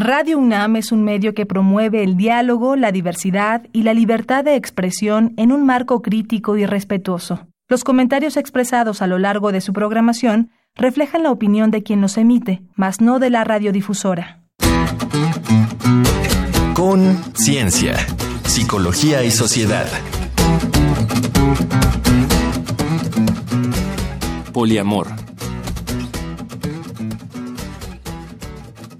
Radio UNAM es un medio que promueve el diálogo, la diversidad y la libertad de expresión en un marco crítico y respetuoso. Los comentarios expresados a lo largo de su programación reflejan la opinión de quien los emite, mas no de la radiodifusora. Con Ciencia, Psicología y Sociedad. Poliamor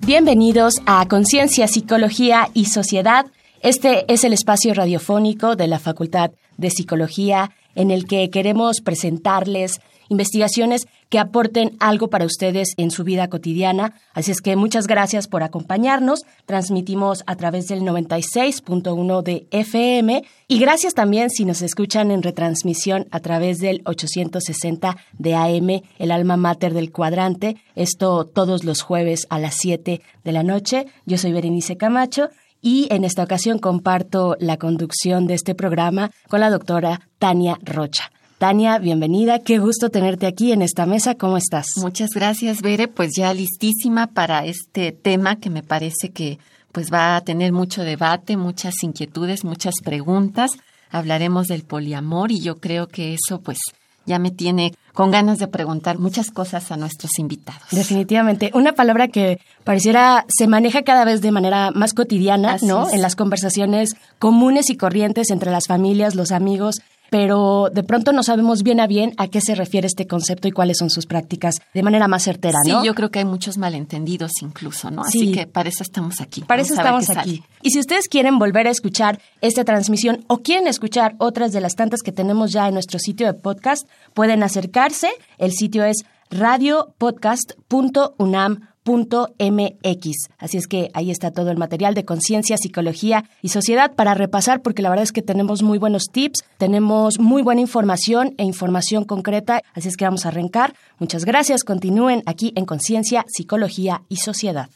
Bienvenidos a Conciencia, Psicología y Sociedad. Este es el espacio radiofónico de la Facultad de Psicología en el que queremos presentarles investigaciones que aporten algo para ustedes en su vida cotidiana. Así es que muchas gracias por acompañarnos. Transmitimos a través del 96.1 de FM y gracias también si nos escuchan en retransmisión a través del 860 de AM, el alma mater del cuadrante. Esto todos los jueves a las 7 de la noche. Yo soy Berenice Camacho y en esta ocasión comparto la conducción de este programa con la doctora Tania Rocha. Tania, bienvenida. Qué gusto tenerte aquí en esta mesa. ¿Cómo estás? Muchas gracias, Bere. Pues ya listísima para este tema que me parece que pues va a tener mucho debate, muchas inquietudes, muchas preguntas. Hablaremos del poliamor y yo creo que eso pues ya me tiene con ganas de preguntar muchas cosas a nuestros invitados. Definitivamente. Una palabra que pareciera se maneja cada vez de manera más cotidiana, ¿no? En las conversaciones comunes y corrientes entre las familias, los amigos pero de pronto no sabemos bien a bien a qué se refiere este concepto y cuáles son sus prácticas de manera más certera, ¿no? Sí, yo creo que hay muchos malentendidos incluso, ¿no? Así que para eso estamos aquí. Para eso estamos aquí. Y si ustedes quieren volver a escuchar esta transmisión o quieren escuchar otras de las tantas que tenemos ya en nuestro sitio de podcast, pueden acercarse. El sitio es radiopodcast.unam mx. Así es que ahí está todo el material de conciencia, psicología y sociedad para repasar, porque la verdad es que tenemos muy buenos tips, tenemos muy buena información e información concreta. Así es que vamos a arrancar. Muchas gracias. Continúen aquí en Conciencia, Psicología y Sociedad.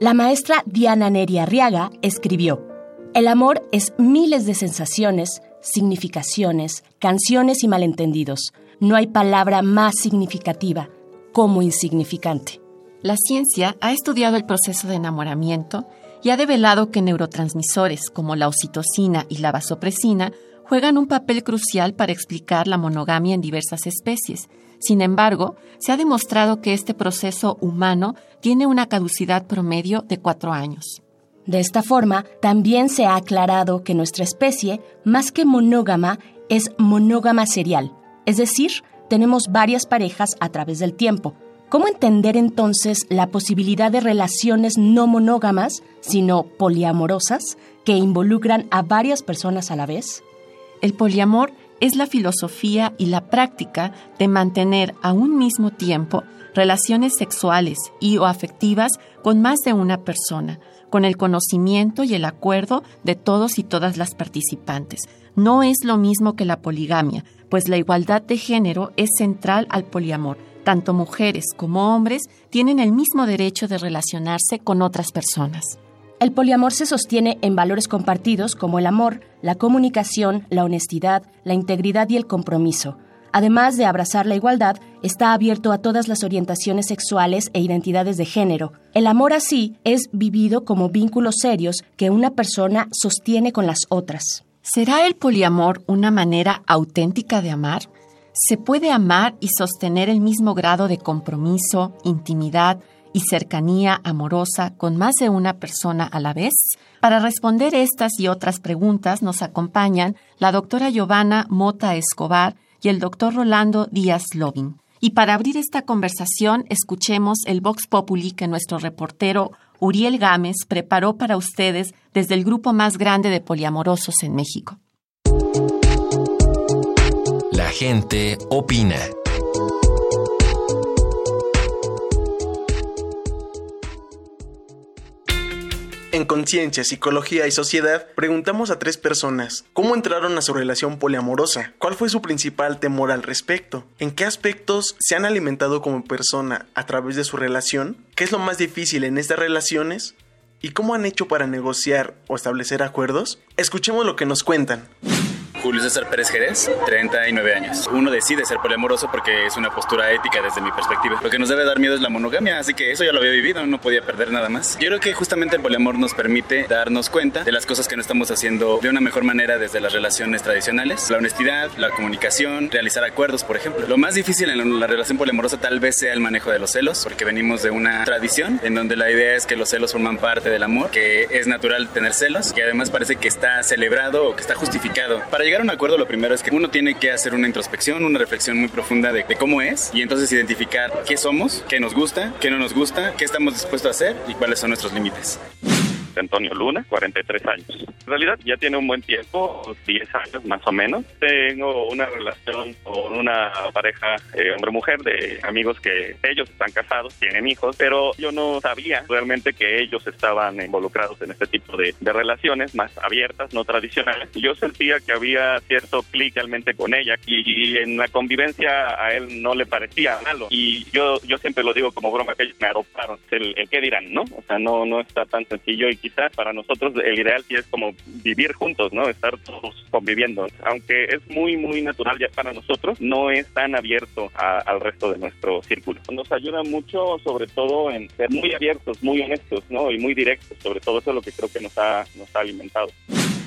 La maestra Diana Neri Arriaga escribió, El amor es miles de sensaciones, significaciones, canciones y malentendidos no hay palabra más significativa como insignificante. La ciencia ha estudiado el proceso de enamoramiento y ha develado que neurotransmisores como la oxitocina y la vasopresina juegan un papel crucial para explicar la monogamia en diversas especies. Sin embargo, se ha demostrado que este proceso humano tiene una caducidad promedio de cuatro años. De esta forma, también se ha aclarado que nuestra especie, más que monógama, es monógama serial, es decir, tenemos varias parejas a través del tiempo. ¿Cómo entender entonces la posibilidad de relaciones no monógamas, sino poliamorosas, que involucran a varias personas a la vez? El poliamor es la filosofía y la práctica de mantener a un mismo tiempo relaciones sexuales y o afectivas con más de una persona, con el conocimiento y el acuerdo de todos y todas las participantes. No es lo mismo que la poligamia, pues la igualdad de género es central al poliamor. Tanto mujeres como hombres tienen el mismo derecho de relacionarse con otras personas. El poliamor se sostiene en valores compartidos como el amor, la comunicación, la honestidad, la integridad y el compromiso. Además de abrazar la igualdad, está abierto a todas las orientaciones sexuales e identidades de género. El amor así es vivido como vínculos serios que una persona sostiene con las otras. ¿Será el poliamor una manera auténtica de amar? ¿Se puede amar y sostener el mismo grado de compromiso, intimidad y cercanía amorosa con más de una persona a la vez? Para responder estas y otras preguntas nos acompañan la doctora Giovanna Mota Escobar y el doctor Rolando Díaz Lobin. Y para abrir esta conversación, escuchemos el Vox Populi que nuestro reportero Uriel Gámez preparó para ustedes desde el grupo más grande de poliamorosos en México. La gente opina. En Conciencia, Psicología y Sociedad preguntamos a tres personas cómo entraron a su relación poliamorosa, cuál fue su principal temor al respecto, en qué aspectos se han alimentado como persona a través de su relación, qué es lo más difícil en estas relaciones y cómo han hecho para negociar o establecer acuerdos. Escuchemos lo que nos cuentan. Julio César Pérez Jerez, 39 años. Uno decide ser poliamoroso porque es una postura ética desde mi perspectiva. Lo que nos debe dar miedo es la monogamia, así que eso ya lo había vivido, no podía perder nada más. Yo creo que justamente el poliamor nos permite darnos cuenta de las cosas que no estamos haciendo de una mejor manera desde las relaciones tradicionales. La honestidad, la comunicación, realizar acuerdos, por ejemplo. Lo más difícil en la relación poliamorosa tal vez sea el manejo de los celos, porque venimos de una tradición en donde la idea es que los celos forman parte del amor, que es natural tener celos, que además parece que está celebrado o que está justificado. Para llegar a un acuerdo lo primero es que uno tiene que hacer una introspección, una reflexión muy profunda de cómo es y entonces identificar qué somos, qué nos gusta, qué no nos gusta, qué estamos dispuestos a hacer y cuáles son nuestros límites. Antonio Luna, 43 años. En realidad ya tiene un buen tiempo, 10 años más o menos. Tengo una relación con una pareja eh, hombre-mujer de amigos que ellos están casados, tienen hijos, pero yo no sabía realmente que ellos estaban involucrados en este tipo de, de relaciones más abiertas, no tradicionales. Yo sentía que había cierto clic realmente con ella y, en la convivencia a él no le parecía malo. Y yo, yo siempre lo digo como broma que ellos me adoptaron. El, el qué dirán, ¿no? O sea, no, no está tan sencillo y para nosotros el ideal sí es como vivir juntos, ¿no? Estar todos conviviendo. Aunque es muy, muy natural ya para nosotros, no es tan abierto al resto de nuestro círculo. Nos ayuda mucho, sobre todo, en ser muy abiertos, muy honestos, ¿no? Y muy directos. Sobre todo eso es lo que creo que nos ha, nos ha alimentado.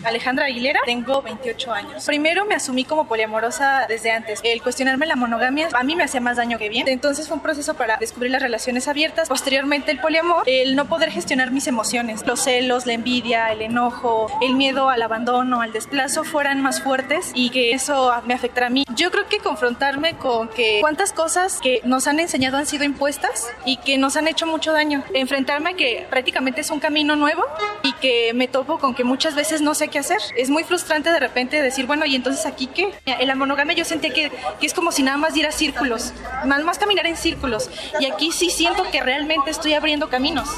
Alejandra Aguilera, tengo 28 años. Primero me asumí como poliamorosa desde antes. El cuestionarme la monogamia a mí me hacía más daño que bien. Entonces fue un proceso para descubrir las relaciones abiertas. Posteriormente el poliamor, el no poder gestionar mis emociones, los celos, la envidia, el enojo, el miedo al abandono, al desplazo fueran más fuertes y que eso me afectara a mí. Yo creo que confrontarme con que cuántas cosas que nos han enseñado han sido impuestas y que nos han hecho mucho daño. Enfrentarme a que prácticamente es un camino nuevo y que me topo con que muchas veces no sé qué hacer. Es muy frustrante de repente decir, bueno, ¿y entonces aquí qué? En la monogamia yo sentía que, que es como si nada más diera círculos, más, más caminar en círculos. Y aquí sí siento que realmente estoy abriendo caminos.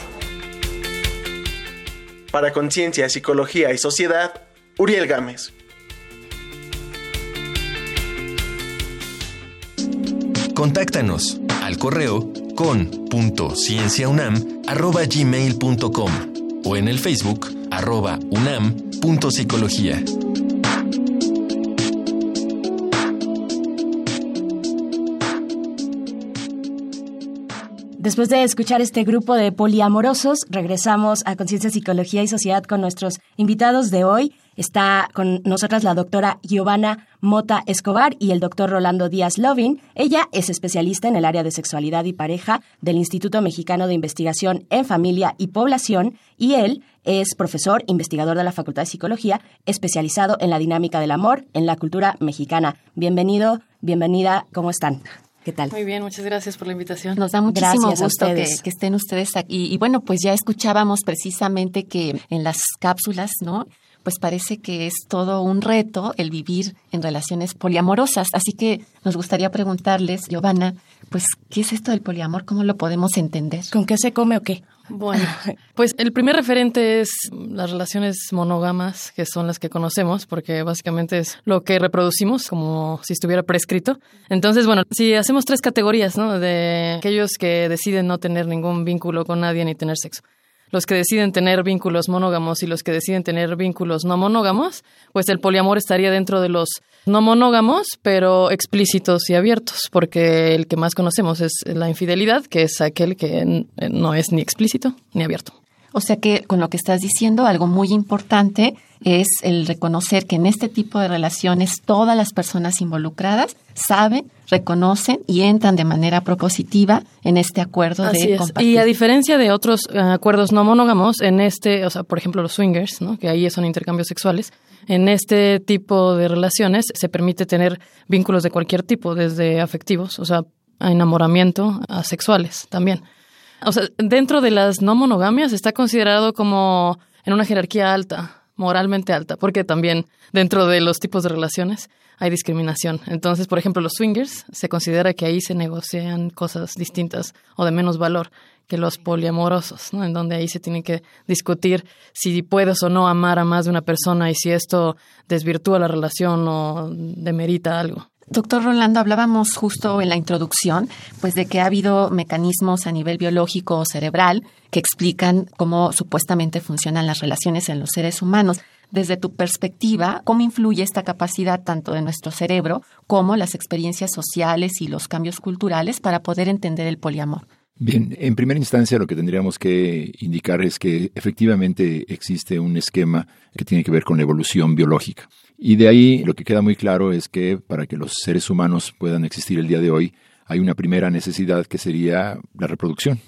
Para Conciencia, Psicología y Sociedad, Uriel Gámez. Contáctanos al correo con.cienciaunam.gmail.com o en el Facebook arroba unam.psicología. Después de escuchar este grupo de poliamorosos, regresamos a Conciencia, Psicología y Sociedad con nuestros invitados de hoy. Está con nosotras la doctora Giovanna Mota Escobar y el doctor Rolando Díaz Lovin. Ella es especialista en el área de sexualidad y pareja del Instituto Mexicano de Investigación en Familia y Población y él es profesor investigador de la Facultad de Psicología, especializado en la dinámica del amor en la cultura mexicana. Bienvenido, bienvenida, ¿cómo están? ¿Qué tal? Muy bien, muchas gracias por la invitación. Nos da muchísimo Gracias gusto que, estén ustedes aquí. Y bueno, pues ya escuchábamos precisamente que en las cápsulas, ¿no? Pues parece que es todo un reto el vivir en relaciones poliamorosas. Así que nos gustaría preguntarles, Giovanna, pues, ¿qué es esto del poliamor? ¿Cómo lo podemos entender? ¿Con qué se come o qué? Bueno, pues el primer referente es las relaciones monógamas, que son las que conocemos, porque básicamente es lo que reproducimos, como si estuviera prescrito. Entonces, bueno, si hacemos tres categorías, ¿no? De aquellos que deciden no tener ningún vínculo con nadie ni tener sexo. Los que deciden tener vínculos monógamos y los que deciden tener vínculos no monógamos, pues el poliamor estaría dentro de los no monógamos, pero explícitos y abiertos, porque el que más conocemos es la infidelidad, que es aquel que n- no es ni explícito ni abierto. O sea que con lo que estás diciendo, algo muy importante es el reconocer que en este tipo de relaciones todas las personas involucradas saben, reconocen y entran de manera propositiva en este acuerdo Así de es. compartir. Y a diferencia de otros eh, acuerdos no monógamos, en este, o sea, por ejemplo, los swingers, ¿no? que ahí son intercambios sexuales, en este tipo de relaciones se permite tener vínculos de cualquier tipo, desde afectivos, o sea, a enamoramiento, a sexuales también. O sea, dentro de las no monogamias está considerado como en una jerarquía alta, moralmente alta, porque también dentro de los tipos de relaciones hay discriminación. Entonces, por ejemplo, los swingers se considera que ahí se negocian cosas distintas o de menos valor que los poliamorosos, ¿no? En donde ahí se tiene que discutir si puedes o no amar a más de una persona y si esto desvirtúa la relación o demerita algo. Doctor Rolando, hablábamos justo en la introducción, pues de que ha habido mecanismos a nivel biológico o cerebral que explican cómo supuestamente funcionan las relaciones en los seres humanos. desde tu perspectiva, cómo influye esta capacidad tanto de nuestro cerebro como las experiencias sociales y los cambios culturales para poder entender el poliamor. Bien, en primera instancia lo que tendríamos que indicar es que efectivamente existe un esquema que tiene que ver con la evolución biológica. Y de ahí lo que queda muy claro es que para que los seres humanos puedan existir el día de hoy, hay una primera necesidad que sería la reproducción.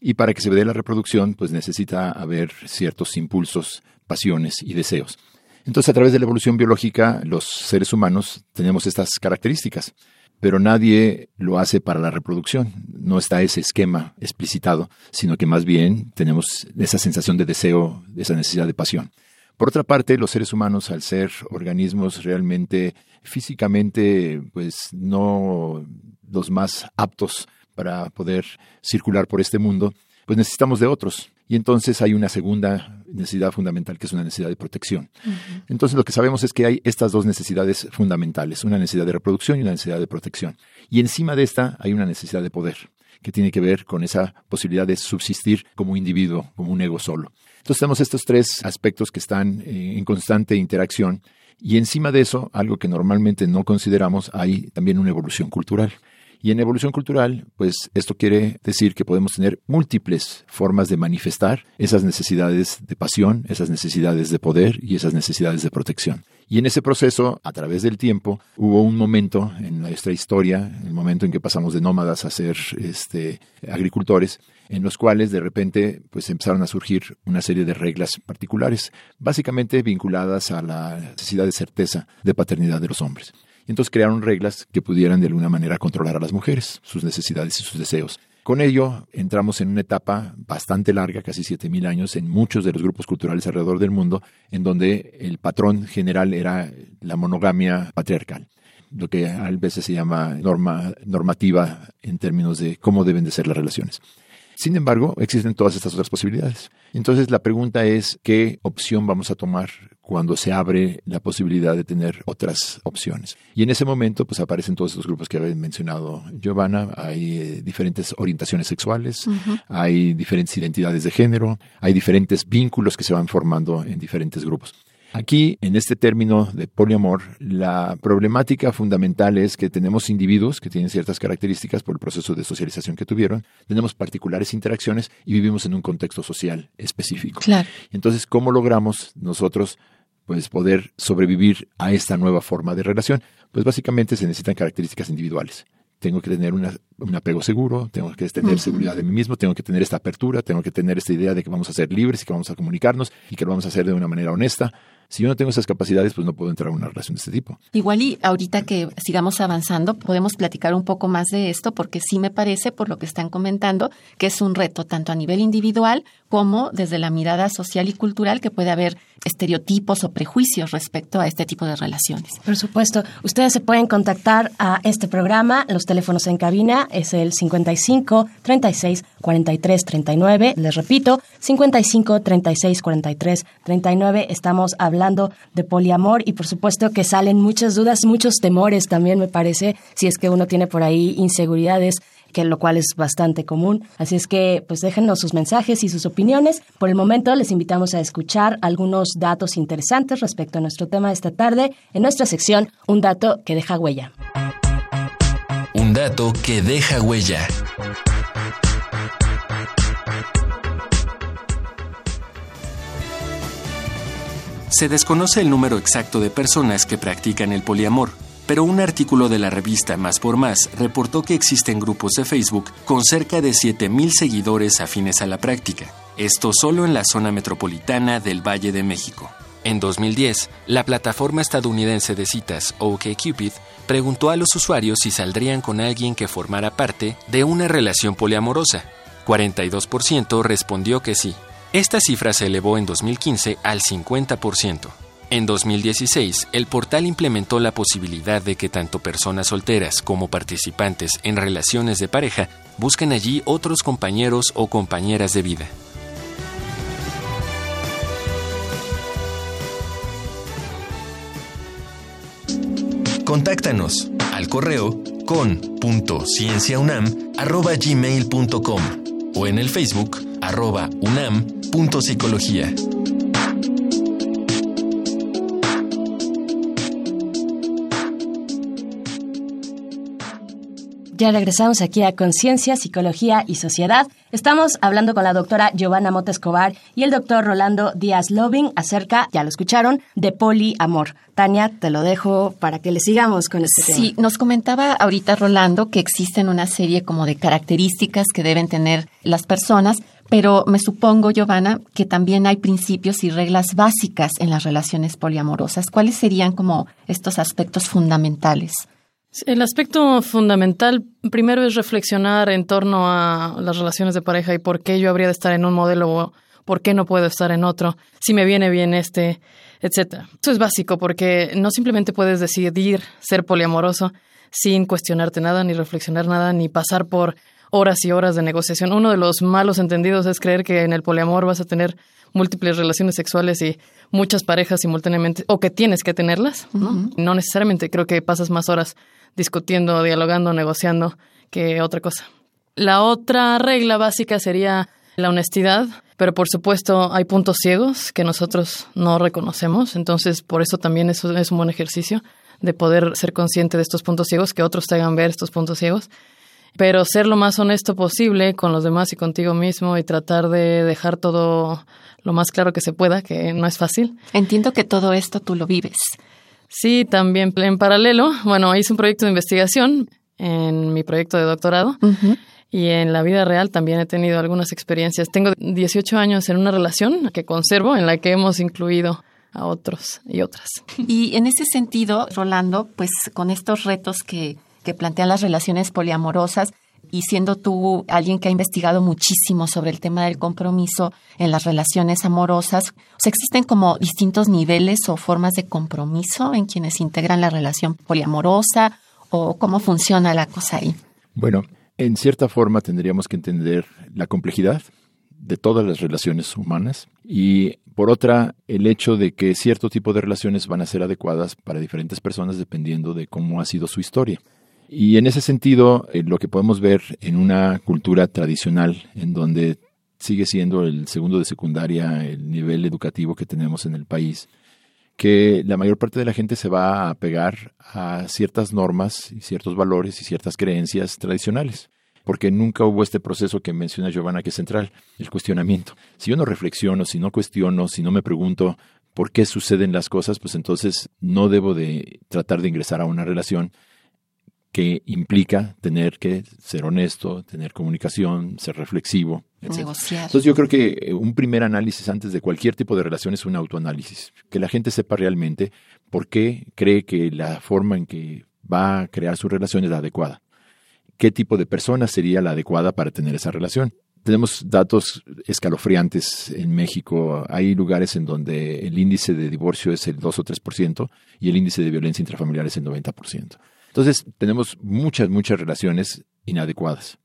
Y para que se dé la reproducción, pues necesita haber ciertos impulsos, pasiones y deseos. Entonces, a través de la evolución biológica, los seres humanos tenemos estas características, pero nadie lo hace para la reproducción. No está ese esquema explicitado, sino que más bien tenemos esa sensación de deseo, esa necesidad de pasión. Por otra parte, los seres humanos, al ser organismos realmente físicamente, pues no los más aptos para poder circular por este mundo, pues necesitamos de otros. Y entonces hay una segunda necesidad fundamental que es una necesidad de protección. Entonces lo que sabemos es que hay estas dos necesidades fundamentales, una necesidad de reproducción y una necesidad de protección. Y encima de esta hay una necesidad de poder, que tiene que ver con esa posibilidad de subsistir como individuo, como un ego solo. Entonces tenemos estos tres aspectos que están eh, en constante interacción y encima de eso, algo que normalmente no consideramos, hay también una evolución cultural. Y en evolución cultural, pues esto quiere decir que podemos tener múltiples formas de manifestar esas necesidades de pasión, esas necesidades de poder y esas necesidades de protección. Y en ese proceso, a través del tiempo, hubo un momento en nuestra historia, el momento en que pasamos de nómadas a ser este, agricultores, en los cuales de repente pues empezaron a surgir una serie de reglas particulares, básicamente vinculadas a la necesidad de certeza de paternidad de los hombres. Entonces crearon reglas que pudieran de alguna manera controlar a las mujeres, sus necesidades y sus deseos. Con ello entramos en una etapa bastante larga, casi 7.000 años, en muchos de los grupos culturales alrededor del mundo, en donde el patrón general era la monogamia patriarcal lo que a veces se llama norma, normativa en términos de cómo deben de ser las relaciones. Sin embargo, existen todas estas otras posibilidades. Entonces la pregunta es, ¿qué opción vamos a tomar cuando se abre la posibilidad de tener otras opciones? Y en ese momento, pues aparecen todos estos grupos que había mencionado Giovanna. Hay eh, diferentes orientaciones sexuales, hay diferentes identidades de género, hay diferentes vínculos que se van formando en diferentes grupos. Aquí, en este término de poliamor, la problemática fundamental es que tenemos individuos que tienen ciertas características por el proceso de socialización que tuvieron, tenemos particulares interacciones y vivimos en un contexto social específico. Claro. Entonces, ¿cómo logramos nosotros pues, poder sobrevivir a esta nueva forma de relación? Pues básicamente se necesitan características individuales tengo que tener un apego seguro, tengo que tener seguridad de mí mismo, tengo que tener esta apertura, tengo que tener esta idea de que vamos a ser libres y que vamos a comunicarnos y que lo vamos a hacer de una manera honesta. Si yo no tengo esas capacidades, pues no puedo entrar a una relación de este tipo. Igual y ahorita que sigamos avanzando, podemos platicar un poco más de esto, porque sí me parece, por lo que están comentando, que es un reto tanto a nivel individual como desde la mirada social y cultural que puede haber estereotipos o prejuicios respecto a este tipo de relaciones. Por supuesto, ustedes se pueden contactar a este programa, los teléfonos en cabina es el 55 36 43 39, les repito, 55 36 43 39, estamos hablando de poliamor y por supuesto que salen muchas dudas, muchos temores también me parece, si es que uno tiene por ahí inseguridades que lo cual es bastante común. Así es que, pues déjenos sus mensajes y sus opiniones. Por el momento, les invitamos a escuchar algunos datos interesantes respecto a nuestro tema esta tarde en nuestra sección Un dato que deja huella. Un dato que deja huella. Se desconoce el número exacto de personas que practican el poliamor pero un artículo de la revista Más por Más reportó que existen grupos de Facebook con cerca de 7.000 seguidores afines a la práctica, esto solo en la zona metropolitana del Valle de México. En 2010, la plataforma estadounidense de citas OkCupid preguntó a los usuarios si saldrían con alguien que formara parte de una relación poliamorosa. 42% respondió que sí. Esta cifra se elevó en 2015 al 50%. En 2016, el portal implementó la posibilidad de que tanto personas solteras como participantes en relaciones de pareja busquen allí otros compañeros o compañeras de vida. Contáctanos al correo con.cienciaunam.gmail.com o en el Facebook arroba unam.psicología. Ya regresamos aquí a Conciencia, Psicología y Sociedad. Estamos hablando con la doctora Giovanna Mota Escobar y el doctor Rolando Díaz Loving acerca, ya lo escucharon, de poliamor. Tania, te lo dejo para que le sigamos con este tema. Sí, nos comentaba ahorita Rolando que existen una serie como de características que deben tener las personas, pero me supongo, Giovanna, que también hay principios y reglas básicas en las relaciones poliamorosas. ¿Cuáles serían como estos aspectos fundamentales? El aspecto fundamental primero es reflexionar en torno a las relaciones de pareja y por qué yo habría de estar en un modelo o por qué no puedo estar en otro, si me viene bien este, etcétera. Eso es básico porque no simplemente puedes decidir ser poliamoroso sin cuestionarte nada, ni reflexionar nada, ni pasar por horas y horas de negociación. Uno de los malos entendidos es creer que en el poliamor vas a tener múltiples relaciones sexuales y muchas parejas simultáneamente, o que tienes que tenerlas, ¿no? No necesariamente, creo que pasas más horas discutiendo, dialogando, negociando que otra cosa. La otra regla básica sería la honestidad, pero por supuesto hay puntos ciegos que nosotros no reconocemos, entonces por eso también eso es un buen ejercicio de poder ser consciente de estos puntos ciegos, que otros te hagan ver estos puntos ciegos, pero ser lo más honesto posible con los demás y contigo mismo y tratar de dejar todo lo más claro que se pueda, que no es fácil. Entiendo que todo esto tú lo vives. Sí, también en paralelo, bueno, hice un proyecto de investigación en mi proyecto de doctorado y en la vida real también he tenido algunas experiencias. Tengo 18 años en una relación que conservo en la que hemos incluido a otros y otras. Y en ese sentido, Rolando, pues con estos retos que, que plantean las relaciones poliamorosas, y siendo tú alguien que ha investigado muchísimo sobre el tema del compromiso en las relaciones amorosas, ¿existen como distintos niveles o formas de compromiso en quienes integran la relación poliamorosa o cómo funciona la cosa ahí? Bueno, en cierta forma tendríamos que entender la complejidad de todas las relaciones humanas y por otra el hecho de que cierto tipo de relaciones van a ser adecuadas para diferentes personas dependiendo de cómo ha sido su historia. Y en ese sentido, eh, lo que podemos ver en una cultura tradicional, en donde sigue siendo el segundo de secundaria el nivel educativo que tenemos en el país, que la mayor parte de la gente se va a pegar a ciertas normas y ciertos valores y ciertas creencias tradicionales, porque nunca hubo este proceso que menciona Giovanna que es central, el cuestionamiento. Si yo no reflexiono, si no cuestiono, si no me pregunto por qué suceden las cosas, pues entonces no debo de tratar de ingresar a una relación que implica tener que ser honesto, tener comunicación, ser reflexivo, etc. Entonces yo creo que eh, un primer análisis antes de cualquier tipo de relación es un autoanálisis, que la gente sepa realmente por qué cree que la forma en que va a crear su relación es la adecuada, qué tipo de persona sería la adecuada para tener esa relación. Tenemos datos escalofriantes en México. Hay lugares en donde el índice de divorcio es el 2 o 3% y el índice de violencia intrafamiliar es el 90%. Entonces, tenemos muchas, muchas relaciones inadecuadas.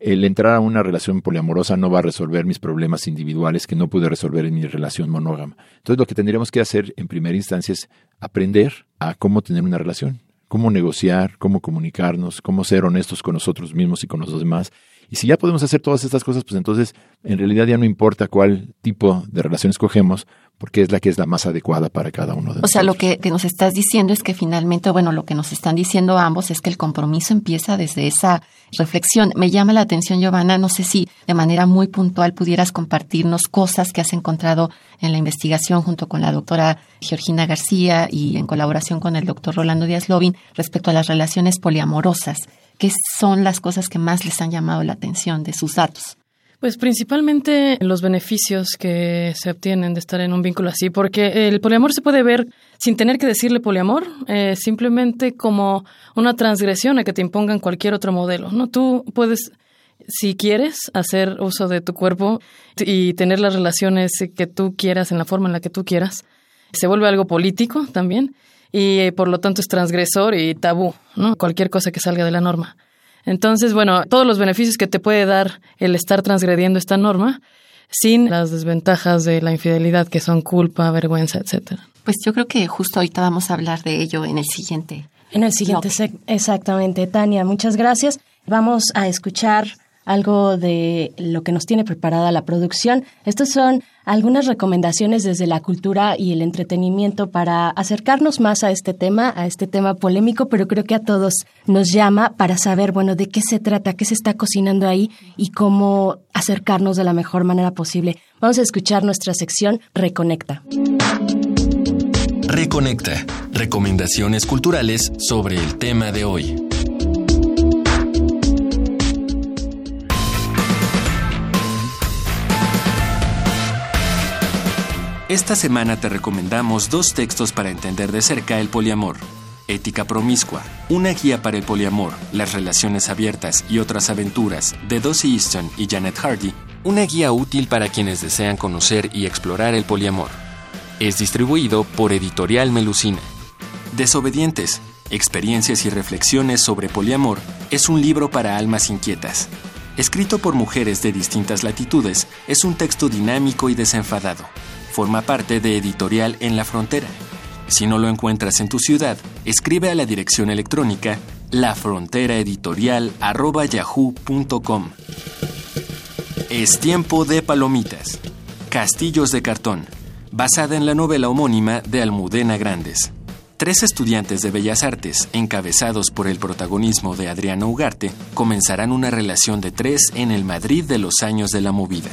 El entrar a una relación poliamorosa no va a resolver mis problemas individuales que no pude resolver en mi relación monógama. Entonces, lo que tendríamos que hacer en primera instancia es aprender a cómo tener una relación, cómo negociar, cómo comunicarnos, cómo ser honestos con nosotros mismos y con los demás. Y si ya podemos hacer todas estas cosas, pues entonces en realidad ya no importa cuál tipo de relación escogemos, porque es la que es la más adecuada para cada uno de nosotros. O sea, lo que, nos estás diciendo es que finalmente, bueno, lo que nos están diciendo ambos es que el compromiso empieza desde esa reflexión. Me llama la atención, Giovanna, no sé si de manera muy puntual pudieras compartirnos cosas que has encontrado en la investigación junto con la doctora Georgina García y en colaboración con el doctor Rolando Díaz Lobin respecto a las relaciones poliamorosas. ¿Qué son las cosas que más les han llamado la atención de sus datos? Pues principalmente los beneficios que se obtienen de estar en un vínculo así, porque el poliamor se puede ver sin tener que decirle poliamor, eh, simplemente como una transgresión a que te impongan cualquier otro modelo. No, tú puedes, si quieres, hacer uso de tu cuerpo y tener las relaciones que tú quieras en la forma en la que tú quieras. Se vuelve algo político también y eh, por lo tanto es transgresor y tabú, ¿no? Cualquier cosa que salga de la norma. Entonces, bueno, todos los beneficios que te puede dar el estar transgrediendo esta norma sin las desventajas de la infidelidad que son culpa, vergüenza, etcétera. Pues yo creo que justo ahorita vamos a hablar de ello en el siguiente. En el siguiente, exactamente. Tania, muchas gracias. Vamos a escuchar algo de lo que nos tiene preparada la producción. Estos son algunas recomendaciones desde la cultura y el entretenimiento para acercarnos más a este tema, a este tema polémico, pero creo que a todos nos llama para saber, bueno, de qué se trata, qué se está cocinando ahí y cómo acercarnos de la mejor manera posible. Vamos a escuchar nuestra sección Reconecta. Reconecta. Recomendaciones culturales sobre el tema de hoy. Esta semana te recomendamos dos textos para entender de cerca el poliamor. Ética promiscua, una guía para el poliamor, las relaciones abiertas y otras aventuras de Dossie Easton y Janet Hardy, una guía útil para quienes desean conocer y explorar el poliamor. Es distribuido por Editorial Melusina. Desobedientes, experiencias y reflexiones sobre poliamor es un libro para almas inquietas. Escrito por mujeres de distintas latitudes, es un texto dinámico y desenfadado forma parte de Editorial en la Frontera. Si no lo encuentras en tu ciudad, escribe a la dirección electrónica lafronteraeditorial.yahoo.com. Es tiempo de palomitas. Castillos de cartón, basada en la novela homónima de Almudena Grandes. Tres estudiantes de Bellas Artes, encabezados por el protagonismo de Adriano Ugarte, comenzarán una relación de tres en el Madrid de los años de la movida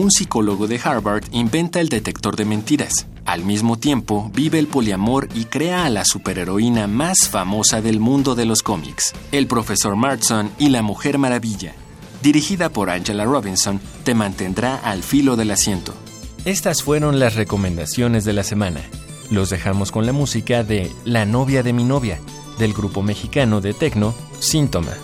un psicólogo de Harvard inventa el detector de mentiras. Al mismo tiempo, vive el poliamor y crea a la superheroína más famosa del mundo de los cómics, el profesor Martson y la Mujer Maravilla. Dirigida por Angela Robinson, te mantendrá al filo del asiento. Estas fueron las recomendaciones de la semana. Los dejamos con la música de La novia de mi novia, del grupo mexicano de tecno Síntoma.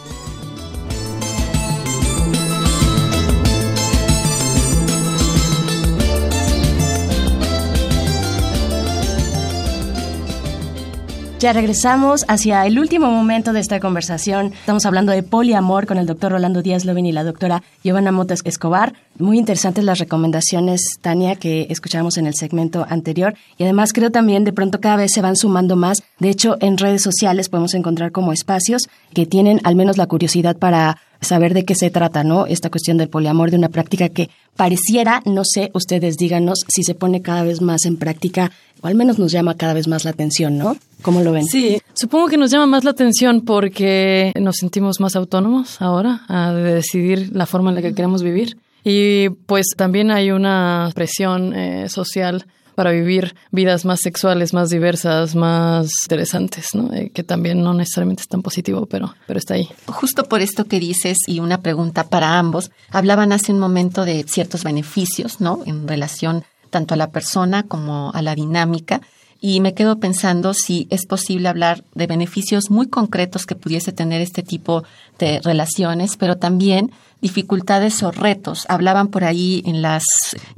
Ya regresamos hacia el último momento de esta conversación. Estamos hablando de poliamor con el doctor Rolando Díaz Lovin y la doctora Giovanna Motas Escobar. Muy interesantes las recomendaciones, Tania, que escuchamos en el segmento anterior. Y además creo también de pronto cada vez se van sumando más. De hecho, en redes sociales podemos encontrar como espacios que tienen al menos la curiosidad para saber de qué se trata, ¿no? Esta cuestión del poliamor, de una práctica que pareciera, no sé, ustedes díganos si se pone cada vez más en práctica o al menos nos llama cada vez más la atención, ¿no? ¿Cómo lo ven? Sí, supongo que nos llama más la atención porque nos sentimos más autónomos ahora a decidir la forma en la que queremos vivir. Y pues también hay una presión eh, social para vivir vidas más sexuales, más diversas, más interesantes, ¿no? Eh, que también no necesariamente es tan positivo, pero, pero está ahí. Justo por esto que dices y una pregunta para ambos, hablaban hace un momento de ciertos beneficios, ¿no? En relación tanto a la persona como a la dinámica. Y me quedo pensando si es posible hablar de beneficios muy concretos que pudiese tener este tipo de relaciones, pero también dificultades o retos. Hablaban por ahí en las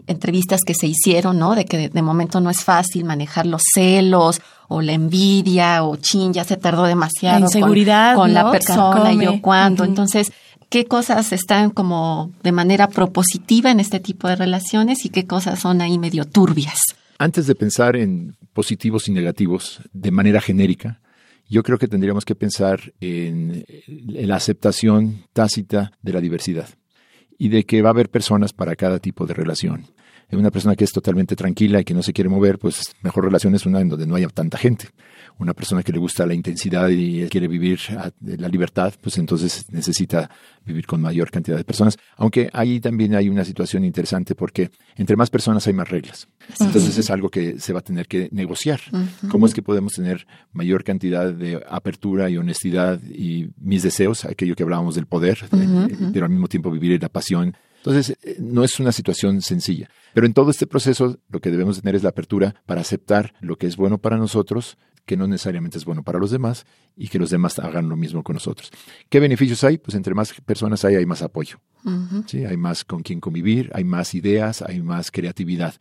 entrevistas que se hicieron, ¿no? De que de, momento no es fácil manejar los celos o la envidia o chin, ya se tardó demasiado. inseguridad, con, la persona y yo cuándo. Entonces, ¿qué cosas están como de manera propositiva en este tipo de relaciones y qué cosas son ahí medio turbias? Antes de pensar en positivos y negativos de manera genérica, yo creo que tendríamos que pensar en, la aceptación tácita de la diversidad y de que va a haber personas para cada tipo de relación. Una persona que es totalmente tranquila y que no se quiere mover, pues mejor relación es una en donde no haya tanta gente una persona que le gusta la intensidad y quiere vivir la libertad, pues entonces necesita vivir con mayor cantidad de personas. Aunque ahí también hay una situación interesante porque entre más personas hay más reglas. Entonces es algo que se va a tener que negociar. ¿Cómo es que podemos tener mayor cantidad de apertura y honestidad y mis deseos, aquello que hablábamos del poder, pero al mismo tiempo vivir la pasión? Entonces, eh, no es una situación sencilla. Pero en todo este proceso, lo que debemos tener es la apertura para aceptar lo que es bueno para nosotros, que no necesariamente es bueno para los demás y que los demás hagan lo mismo con nosotros. ¿Qué beneficios hay? Pues entre más personas hay, hay más apoyo. ¿sí? Hay más con quien convivir, hay más ideas, hay más creatividad.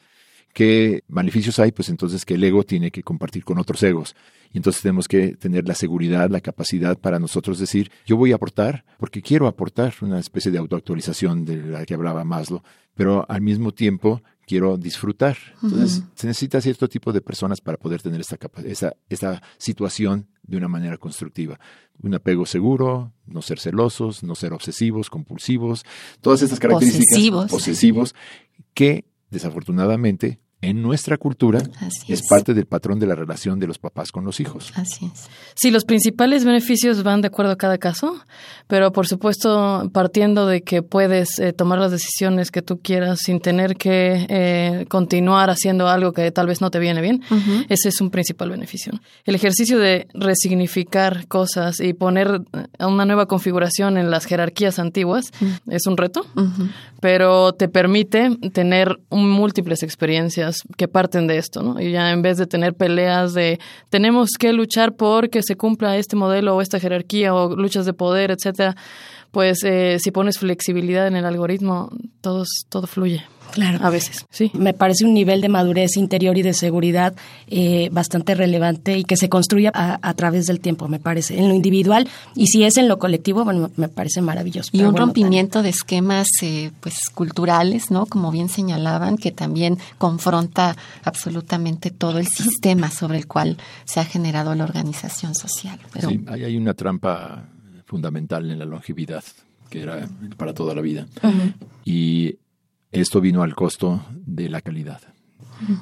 ¿Qué beneficios hay? Pues entonces que el ego tiene que compartir con otros egos. Y entonces tenemos que tener la seguridad, la capacidad para nosotros decir, yo voy a aportar porque quiero aportar una especie de autoactualización de la que hablaba Maslow, pero al mismo tiempo quiero disfrutar. Entonces, se necesita cierto tipo de personas para poder tener esta, esta, esta situación de una manera constructiva. Un apego seguro, no ser celosos, no ser obsesivos, compulsivos, todas estas características posesivos, posesivos que desafortunadamente en nuestra cultura es. parte del patrón de la relación de los papás con los hijos. Así es. Sí, los principales beneficios van de acuerdo a cada caso, pero por supuesto partiendo de que puedes eh, tomar las decisiones que tú quieras sin tener que eh, continuar haciendo algo que tal vez no te viene bien, ese es un principal beneficio. El ejercicio de resignificar cosas y poner una nueva configuración en las jerarquías antiguas es un reto, pero te permite tener múltiples experiencias que parten de esto, ¿no? Y ya en vez de tener peleas de tenemos que luchar por que se cumpla este modelo o esta jerarquía o luchas de poder, etcétera, pues eh, si pones flexibilidad en el algoritmo, todo, todo fluye. Claro. A veces, sí. Me parece un nivel de madurez interior y de seguridad eh, bastante relevante y que se construye a, través del tiempo, me parece, en lo individual. Y si es en lo colectivo, bueno, me parece maravilloso. Y un rompimiento de esquemas eh, pues culturales, ¿no? Como bien señalaban, que también confronta absolutamente todo el sistema sobre el cual se ha generado la organización social. Sí, hay una trampa fundamental en la longevidad, que era para toda la vida. Y esto vino al costo de la calidad.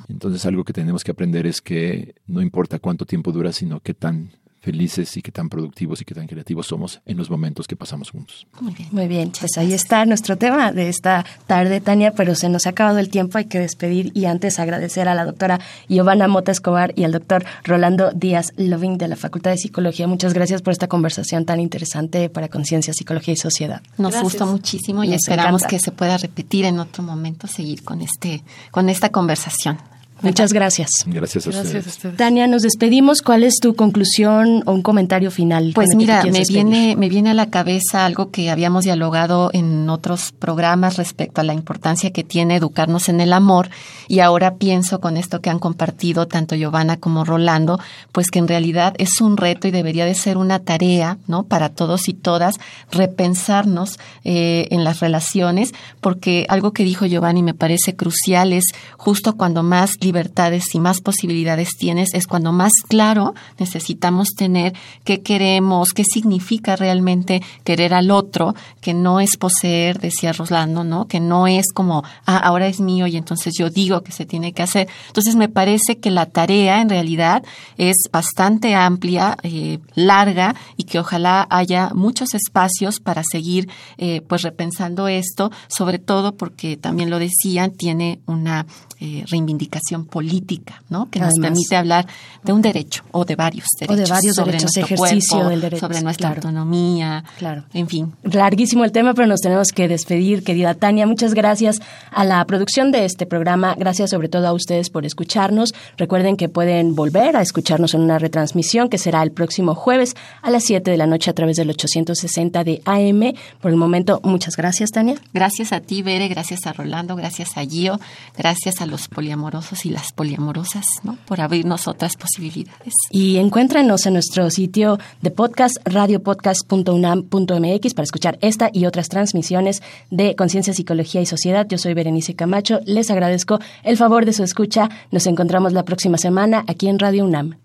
Entonces algo que tenemos que aprender es que no importa cuánto tiempo dura, sino qué tan felices y qué tan productivos y qué tan creativos somos en los momentos que pasamos juntos. Muy bien, muy bien. Pues ahí está nuestro tema de esta tarde, Tania, pero se nos ha acabado el tiempo, hay que despedir y antes agradecer a la doctora Giovanna Mota Escobar y al doctor Rolando Díaz Loving de la Facultad de Psicología. Muchas gracias por esta conversación tan interesante para Conciencia, Psicología y Sociedad. Nos gustó muchísimo y esperamos que se pueda repetir en otro momento, seguir con este, con esta conversación. Muchas gracias. Gracias a, ustedes. Tania, nos despedimos. ¿Cuál es tu conclusión o un comentario final? Pues mira, me viene, me viene a la cabeza algo que habíamos dialogado en otros programas respecto a la importancia que tiene educarnos en el amor y ahora pienso con esto que han compartido tanto Giovanna como Rolando, pues que en realidad es un reto y debería de ser una tarea, ¿no? Para todos y todas repensarnos eh, en las relaciones, porque algo que dijo Giovanni me parece crucial es justo cuando más libertades y más posibilidades tienes, es cuando más claro necesitamos tener qué queremos, qué significa realmente querer al otro, que no es poseer, decía Roslando, ¿no? Que no es como, ah, ahora es mío y entonces yo digo que se tiene que hacer. Entonces me parece que la tarea en realidad es bastante amplia, eh, larga y que ojalá haya muchos espacios para seguir eh, pues repensando esto, sobre todo porque también lo decían, tiene una eh, reivindicación política, ¿no? Que nos permite hablar de un derecho o de varios derechos. O de varios sobre derechos, nuestro ejercicio cuerpo, del derecho. Sobre nuestra autonomía, claro. en fin. Larguísimo el tema, pero nos tenemos que despedir, querida Tania. Muchas gracias a la producción de este programa. Gracias sobre todo a ustedes por escucharnos. Recuerden que pueden volver a escucharnos en una retransmisión que será el próximo jueves a las 7 de la noche a través del 860 de AM. Por el momento, muchas gracias, Tania. Gracias a ti, Bere, gracias a Rolando, gracias a Gio, gracias a los poliamorosos y las poliamorosas, ¿no? Por abrirnos otras posibilidades. Y encuéntrenos en nuestro sitio de podcast, radiopodcast.unam.mx, para escuchar esta y otras transmisiones de Conciencia, Psicología y Sociedad. Yo soy Berenice Camacho. Les agradezco el favor de su escucha. Nos encontramos la próxima semana aquí en Radio UNAM.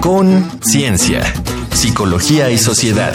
Con Ciencia, Psicología y Sociedad.